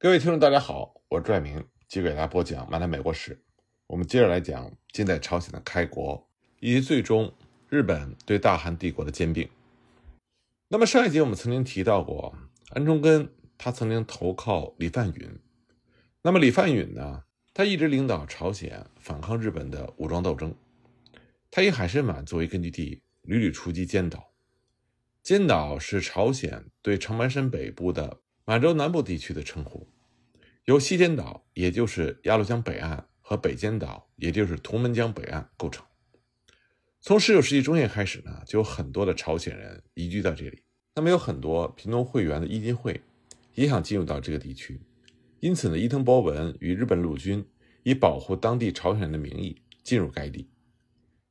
各位听众，大家好，我是拽明，继续给大家播讲《漫谈美国史》。我们接着来讲近代朝鲜的开国，以及最终日本对大韩帝国的兼并。那么上一集我们曾经提到过，安重根他曾经投靠李范允。那么李范允呢，他一直领导朝鲜反抗日本的武装斗争。他以海参崴作为根据地，屡屡出击尖岛。尖岛是朝鲜对长白山北部的。满洲南部地区的称呼，由西尖岛，也就是鸭绿江北岸和北尖岛，也就是图门江北岸构成。从十九世纪中叶开始呢，就有很多的朝鲜人移居到这里。那么有很多平东会员的伊金会也想进入到这个地区，因此呢，伊藤博文与日本陆军以保护当地朝鲜人的名义进入该地。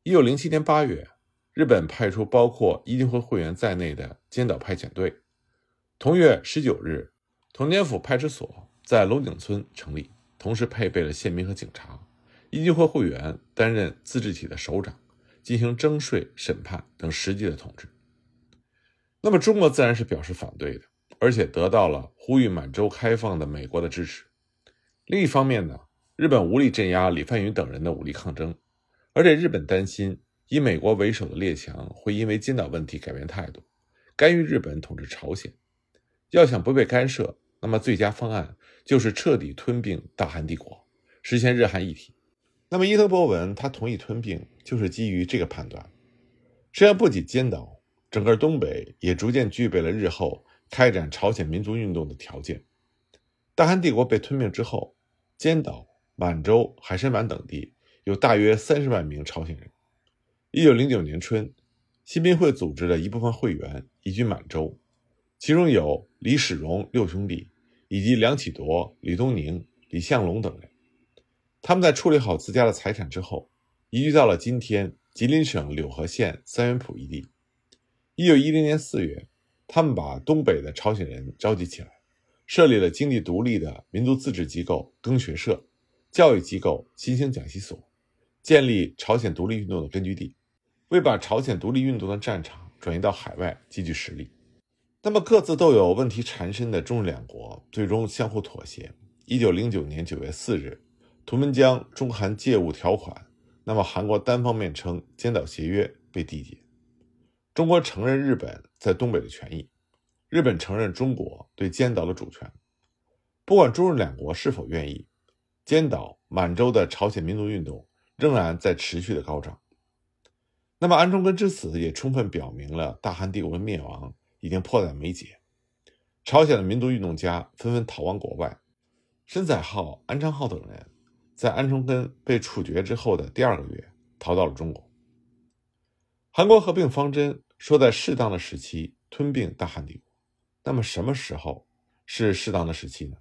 一九零七年八月，日本派出包括伊金会会员在内的尖岛派遣队。同月十九日，统监府派出所在龙井村成立，同时配备了宪兵和警察。一金会会员担任自治体的首长，进行征税、审判等实际的统治。那么，中国自然是表示反对的，而且得到了呼吁满洲开放的美国的支持。另一方面呢，日本无力镇压李范云等人的武力抗争，而且日本担心以美国为首的列强会因为金岛问题改变态度，干预日本统治朝鲜。要想不被干涉，那么最佳方案就是彻底吞并大韩帝国，实现日韩一体。那么伊藤博文他同意吞并，就是基于这个判断。实际上，不仅尖岛，整个东北也逐渐具备了日后开展朝鲜民族运动的条件。大韩帝国被吞并之后，尖岛、满洲、海参崴等地有大约三十万名朝鲜人。一九零九年春，新兵会组织的一部分会员移居满洲。其中有李始荣六兄弟，以及梁启铎、李东宁、李相龙等人。他们在处理好自家的财产之后，移居到了今天吉林省柳河县三元浦一地。一九一零年四月，他们把东北的朝鲜人召集起来，设立了经济独立的民族自治机构耕学社、教育机构新兴讲习所，建立朝鲜独立运动的根据地，为把朝鲜独立运动的战场转移到海外积聚实力。那么各自都有问题缠身的中日两国，最终相互妥协。一九零九年九月四日，图们江中韩借务条款，那么韩国单方面称尖岛协约被缔结。中国承认日本在东北的权益，日本承认中国对尖岛的主权。不管中日两国是否愿意，尖岛、满洲的朝鲜民族运动仍然在持续的高涨。那么安重根之死也充分表明了大韩帝国的灭亡。已经迫在眉睫，朝鲜的民族运动家纷纷逃亡国外。申载浩、安昌浩等人在安重根被处决之后的第二个月逃到了中国。韩国合并方针说在适当的时期吞并大韩帝国，那么什么时候是适当的时期呢？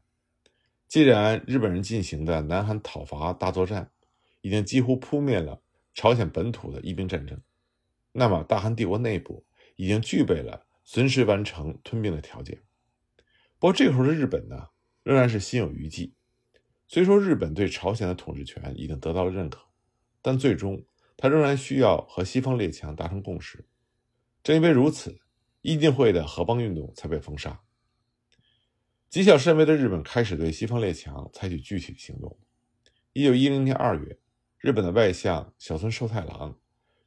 既然日本人进行的南韩讨伐大作战已经几乎扑灭了朝鲜本土的义兵战争，那么大韩帝国内部已经具备了。随时完成吞并的条件。不过这个时候的日本呢，仍然是心有余悸。虽说日本对朝鲜的统治权已经得到了认可，但最终他仍然需要和西方列强达成共识。正因为如此，议定会的合邦运动才被封杀。谨小慎微的日本开始对西方列强采取具体行动。一九一零年二月，日本的外相小村寿太郎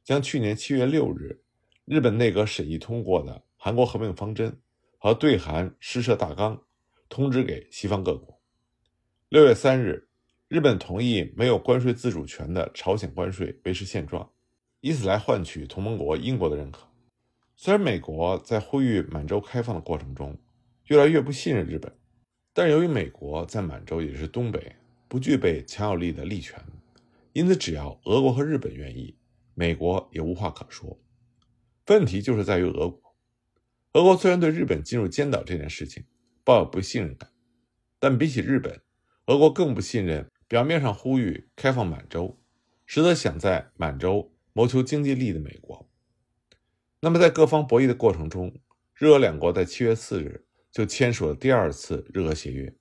将去年七月六日日本内阁审议通过的。韩国合并方针和对韩施设大纲通知给西方各国。六月三日，日本同意没有关税自主权的朝鲜关税维持现状，以此来换取同盟国英国的认可。虽然美国在呼吁满洲开放的过程中越来越不信任日本，但由于美国在满洲也是东北不具备强有力的力权，因此只要俄国和日本愿意，美国也无话可说。问题就是在于俄国。俄国虽然对日本进入尖岛这件事情抱有不信任感，但比起日本，俄国更不信任表面上呼吁开放满洲，实则想在满洲谋求经济利益的美国。那么，在各方博弈的过程中，日俄两国在七月四日就签署了第二次日俄协约。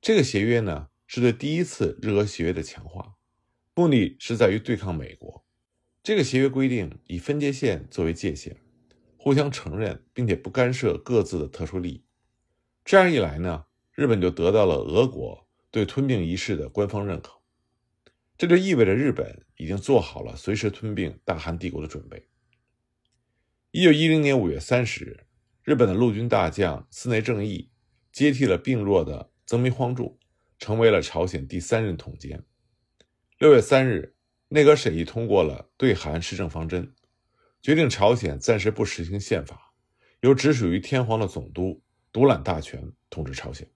这个协约呢，是对第一次日俄协约的强化，目的是在于对抗美国。这个协约规定以分界线作为界限。互相承认，并且不干涉各自的特殊利益。这样一来呢，日本就得到了俄国对吞并一事的官方认可。这就意味着日本已经做好了随时吞并大韩帝国的准备。一九一零年五月三十日，日本的陆军大将寺内正义接替了病弱的曾民荒柱，成为了朝鲜第三任统监。六月三日，内阁审议通过了对韩施政方针，决定朝鲜暂时不实行宪法，由直属于天皇的总督独揽大权统治朝鲜。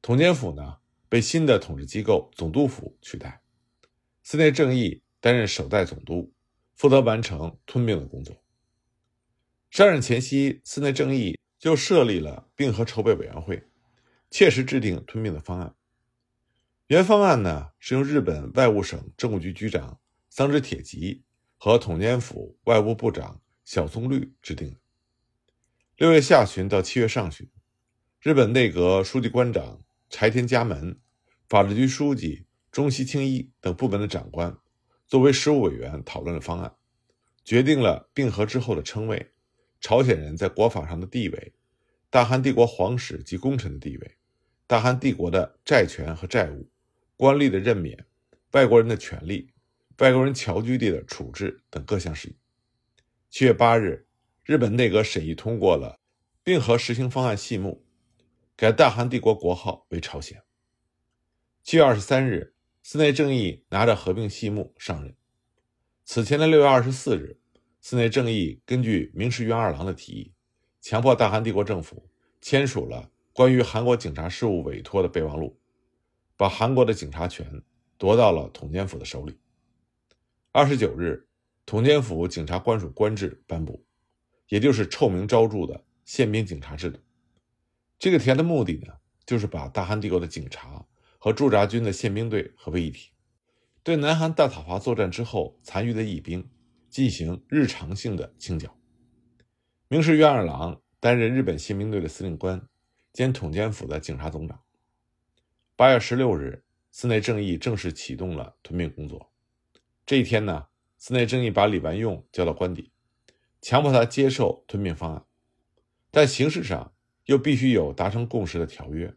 统监府呢，被新的统治机构总督府取代。寺内正义担任首代总督，负责完成吞并的工作。上任前夕，寺内正义就设立了并合筹备委员会，切实制定吞并的方案。原方案呢是由日本外务省政务局局长桑植铁吉和统监府外务部长小松绿制定的。六月下旬到七月上旬，日本内阁书记官长柴田家门、法制局书记。中西清一等部门的长官作为事务委员讨论了方案，决定了并合之后的称谓、朝鲜人在国法上的地位、大韩帝国皇室及功臣的地位、大韩帝国的债权和债务、官吏的任免、外国人的权利、外国人侨居地的处置等各项事宜。七月八日，日本内阁审议通过了并合实行方案细目，改大韩帝国国号为朝鲜。七月二十三日。寺内正义拿着合并细目上任。此前的六月二十四日，寺内正义根据明石元二郎的提议，强迫大韩帝国政府签署了关于韩国警察事务委托的备忘录，把韩国的警察权夺到了统监府的手里。二十九日，统监府警察官署官制颁布，也就是臭名昭著的宪兵警察制度。这个提案的目的呢，就是把大韩帝国的警察。和驻扎军的宪兵队合为一体，对南韩大讨伐作战之后残余的义兵进行日常性的清剿。明石元二郎担任日本宪兵队的司令官，兼统监府的警察总长。八月十六日，寺内正义正式启动了屯并工作。这一天呢，寺内正义把李完用叫到官邸，强迫他接受吞并方案，但形式上又必须有达成共识的条约。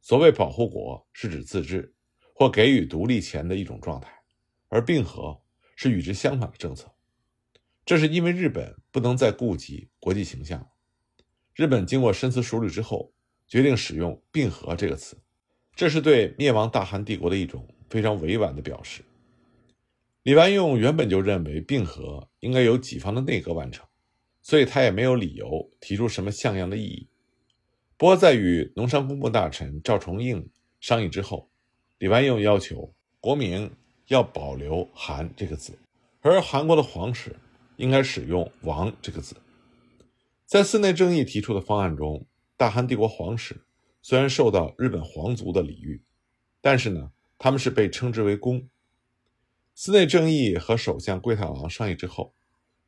所谓保护国是指自治或给予独立前的一种状态，而并合是与之相反的政策。这是因为日本不能再顾及国际形象。日本经过深思熟虑之后，决定使用“并合”这个词，这是对灭亡大韩帝国的一种非常委婉的表示。李万用原本就认为并合应该由己方的内阁完成，所以他也没有理由提出什么像样的异议。不过，在与农商工部大臣赵崇应商议之后，李万用要求国名要保留“韩”这个字，而韩国的皇室应该使用“王”这个字。在寺内正义提出的方案中，大韩帝国皇室虽然受到日本皇族的礼遇，但是呢，他们是被称之为公。寺内正义和首相桂太郎商议之后，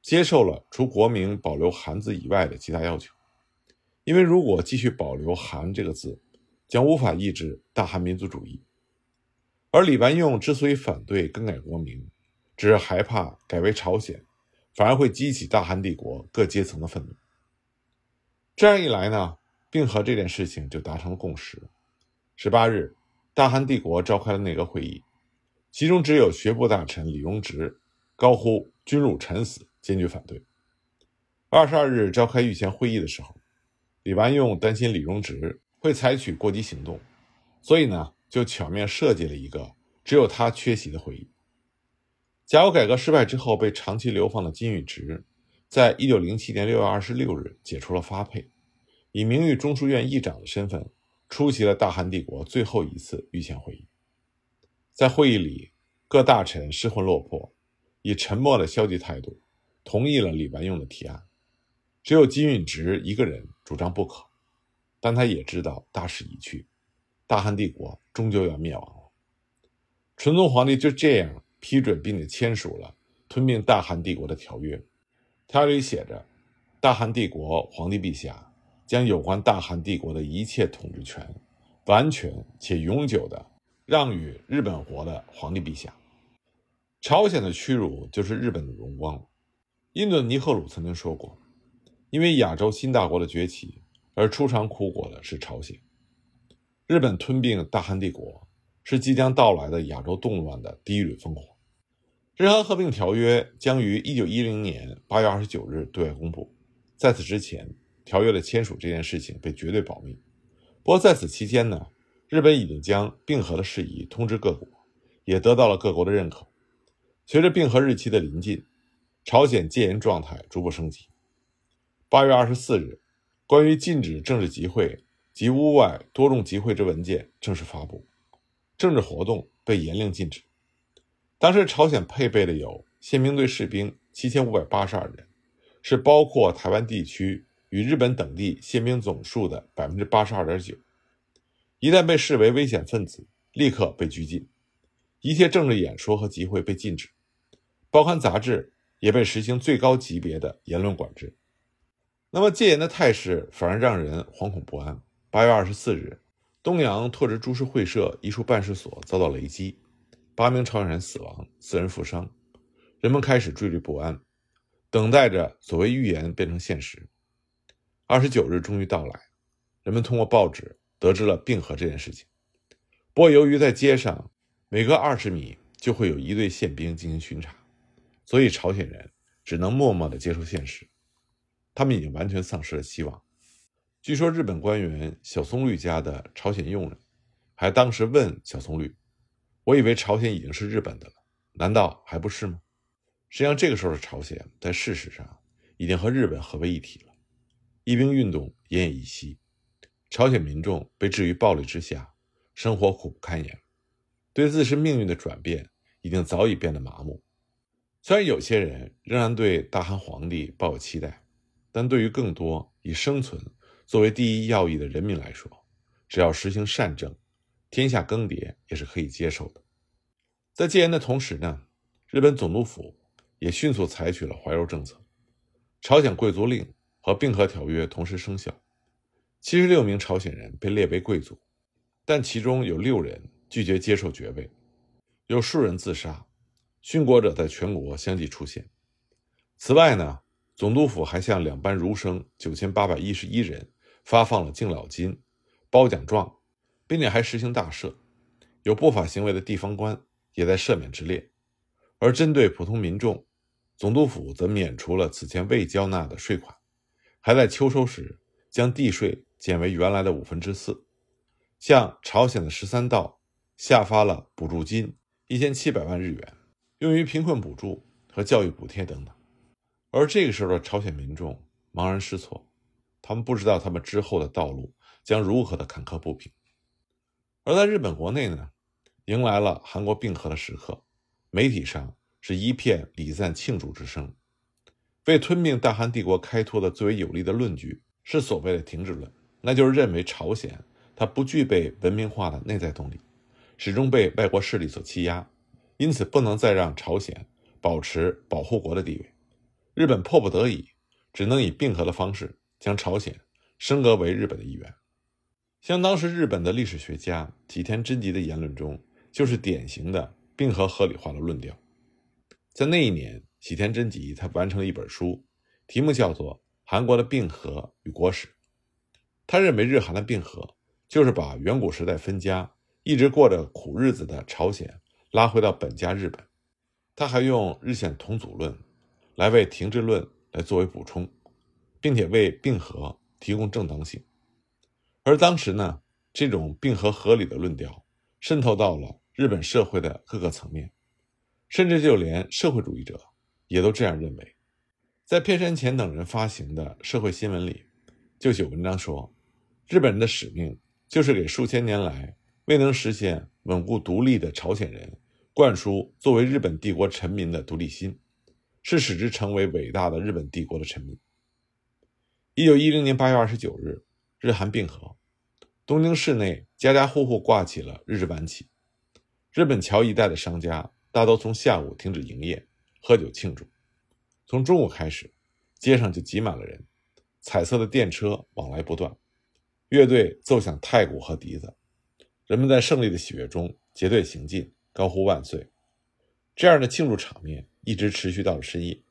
接受了除国名保留“韩”字以外的其他要求。因为如果继续保留“韩”这个字，将无法抑制大韩民族主义。而李完用之所以反对更改国名，只是害怕改为朝鲜，反而会激起大韩帝国各阶层的愤怒。这样一来呢，并和这件事情就达成了共识。十八日，大韩帝国召开了内阁会议，其中只有学部大臣李荣植高呼“君辱臣死”，坚决反对。二十二日召开御前会议的时候。李完用担心李荣植会采取过激行动，所以呢，就巧妙设计了一个只有他缺席的会议。甲午改革失败之后被长期流放的金玉植，在一九零七年六月二十六日解除了发配，以名誉中书院议长的身份出席了大韩帝国最后一次御前会议。在会议里，各大臣失魂落魄，以沉默的消极态度同意了李完用的提案。只有金允植一个人主张不可，但他也知道大势已去，大汉帝国终究要灭亡了。纯宗皇帝就这样批准并且签署了吞并大汉帝国的条约，条约里写着：“大汉帝国皇帝陛下将有关大汉帝国的一切统治权，完全且永久的让与日本国的皇帝陛下。”朝鲜的屈辱就是日本的荣光了。印度尼赫鲁曾经说过。因为亚洲新大国的崛起而出尝苦果的是朝鲜。日本吞并大韩帝国是即将到来的亚洲动乱的第一缕烽火。日韩合并条约将于1910年8月29日对外公布，在此之前，条约的签署这件事情被绝对保密。不过在此期间呢，日本已经将并合的事宜通知各国，也得到了各国的认可。随着并合日期的临近，朝鲜戒严状态逐步升级。8月24日，关于禁止政治集会。及屋外多种集会之文件正式发布，政治活动被严令禁止。当时朝鲜配备的有宪兵队士兵七千五百八十二人，是包括台湾地区与日本等地宪兵总数的百分之八十二点九。一旦被视为危险分子，立刻被拘禁。一切政治演说和集会被禁止，报刊杂志也被实行最高级别的言论管制。那么戒严的态势反而让人惶恐不安。八月二十四日，东洋拓殖株式会社一处办事所遭到雷击，八名朝鲜人死亡，四人负伤，人们开始惴惴不安，等待着所谓预言变成现实。二十九日终于到来，人们通过报纸得知了并合这件事情。不过，由于在街上每隔二十米就会有一队宪兵进行巡查，所以朝鲜人只能默默地接受现实，他们已经完全丧失了希望。据说日本官员小松绿家的朝鲜佣人，还当时问小松绿：“我以为朝鲜已经是日本的了，难道还不是吗？”实际上，这个时候的朝鲜在事实上已经和日本合为一体了。义兵运动奄奄一息，朝鲜民众被置于暴力之下，生活苦不堪言，对自身命运的转变已经早已变得麻木。虽然有些人仍然对大韩皇帝抱有期待，但对于更多以生存。作为第一要义的人民来说，只要实行善政，天下更迭也是可以接受的。在戒严的同时呢，日本总督府也迅速采取了怀柔政策，朝鲜贵族令和并合条约同时生效。七十六名朝鲜人被列为贵族，但其中有六人拒绝接受爵位，有数人自杀，殉国者在全国相继出现。此外呢，总督府还向两班儒生九千八百一十一人。发放了敬老金、褒奖状，并且还实行大赦，有不法行为的地方官也在赦免之列。而针对普通民众，总督府则免除了此前未交纳的税款，还在秋收时将地税减为原来的五分之四，向朝鲜的十三道下发了补助金一千七百万日元，用于贫困补助和教育补贴等等。而这个时候的朝鲜民众茫然失措。他们不知道他们之后的道路将如何的坎坷不平，而在日本国内呢，迎来了韩国并合的时刻，媒体上是一片礼赞庆祝之声。为吞并大韩帝国开脱的最为有力的论据是所谓的停止论，那就是认为朝鲜它不具备文明化的内在动力，始终被外国势力所欺压，因此不能再让朝鲜保持保护国的地位。日本迫不得已，只能以并合的方式。将朝鲜升格为日本的一员，像当时日本的历史学家吉田真吉的言论中，就是典型的并合合理化的论调。在那一年，喜田真吉他完成了一本书，题目叫做《韩国的并合与国史》。他认为日韩的并合就是把远古时代分家、一直过着苦日子的朝鲜拉回到本家日本。他还用日线同祖论来为停滞论来作为补充。并且为并合提供正当性，而当时呢，这种并合合理的论调渗透到了日本社会的各个层面，甚至就连社会主义者也都这样认为。在片山前等人发行的社会新闻里，就有文章说，日本人的使命就是给数千年来未能实现稳固独立的朝鲜人灌输作为日本帝国臣民的独立心，是使之成为伟大的日本帝国的臣民。一九一零年八月二十九日，日韩并合，东京市内家家户户挂起了日治板旗。日本桥一带的商家大都从下午停止营业，喝酒庆祝。从中午开始，街上就挤满了人，彩色的电车往来不断，乐队奏响太鼓和笛子，人们在胜利的喜悦中结队行进，高呼万岁。这样的庆祝场面一直持续到了深夜。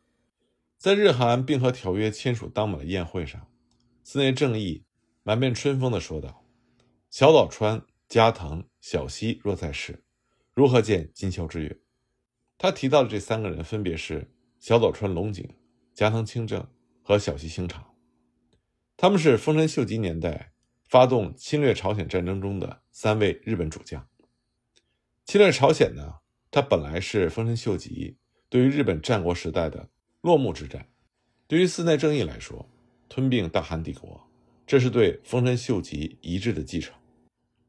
在日韩并合条约签署当晚的宴会上，寺内正义满面春风地说道：“小岛川、加藤、小西若在世，如何见今宵之月？他提到的这三个人分别是小岛川龙井、加藤清正和小西行长。他们是丰臣秀吉年代发动侵略朝鲜战争中的三位日本主将。侵略朝鲜呢，它本来是丰臣秀吉对于日本战国时代的落幕之战。对于寺内正义来说，吞并大韩帝国，这是对丰臣秀吉遗志的继承。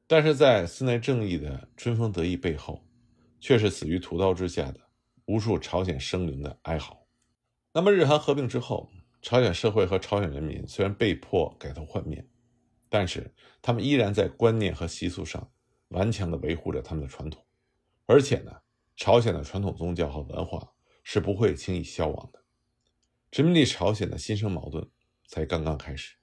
但是在寺内正义的春风得意背后，却是死于屠刀之下的无数朝鲜生灵的哀嚎。那么日韩合并之后，朝鲜社会和朝鲜人民虽然被迫改头换面，但是他们依然在观念和习俗上顽强地维护着他们的传统。而且呢，朝鲜的传统宗教和文化是不会轻易消亡的。殖民地朝鲜的新生矛盾才刚刚开始。